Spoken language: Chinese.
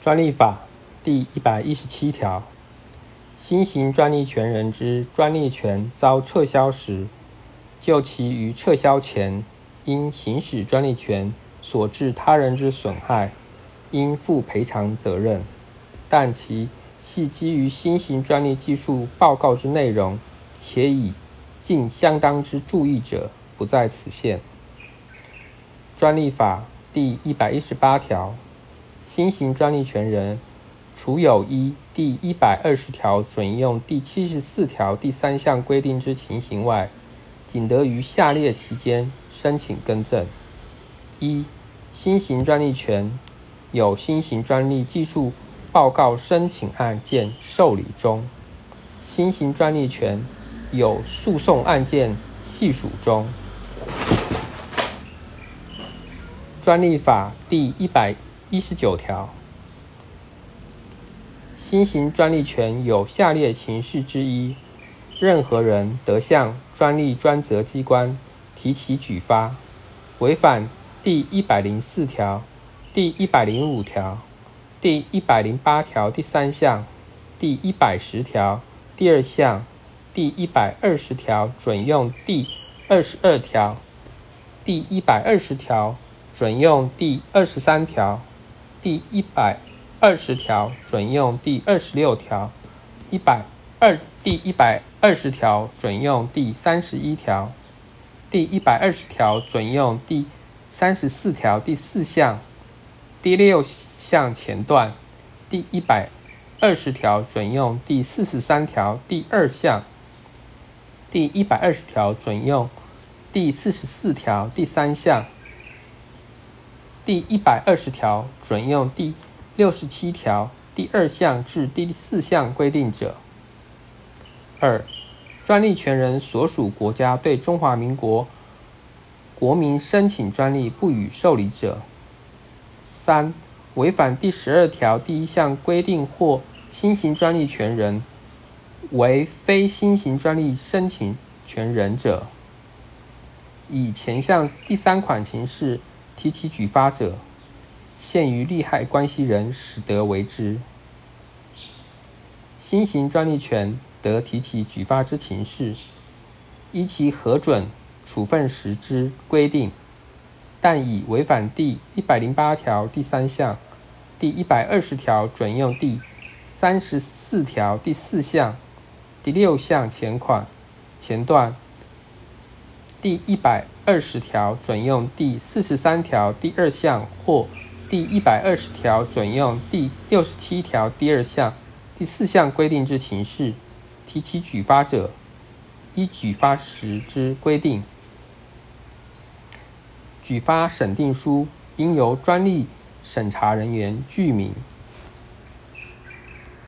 专利法第一百一十七条，新型专利权人之专利权遭撤销时，就其于撤销前因行使专利权所致他人之损害，应负赔偿责任，但其系基于新型专利技术报告之内容，且已尽相当之注意者，不在此限。专利法第一百一十八条。新型专利权人，除有一第一百二十条准用第七十四条第三项规定之情形外，仅得于下列期间申请更正：一、新型专利权有新型专利技术报告申请案件受理中；新型专利权有诉讼案件系属中。专利法第一百。一十九条，新型专利权有下列情事之一，任何人得向专利专责机关提起举发，违反第一百零四条、第一百零五条、第一百零八条第三项、第一百十条第二项、第一百二十条准用第二十二条、第一百二十条准用第二十三条。第一百二十条准用第二十六条，一百二第一百二十条准用第三十一条，第一百二十条准用第三十四条第四项第六项前段，第一百二十条准用第四十三条第二项，第一百二十条准用第四十四条第三项。第一百二十条准用第六十七条第二项至第四项规定者；二、专利权人所属国家对中华民国国民申请专利不予受理者；三、违反第十二条第一项规定或新型专利权人为非新型专利申请权人者，以前项第三款情事。提起举发者，限于利害关系人使得为之。新型专利权得提起举发之情事，依其核准处分时之规定，但以违反第一百零八条第三项、第一百二十条准用第三十四条第四项、第六项前款前段。第一百二十条准用第四十三条第二项或第一百二十条准用第六十七条第二项。第四项规定之情事，提起举发者，依举发时之规定，举发审定书应由专利审查人员具名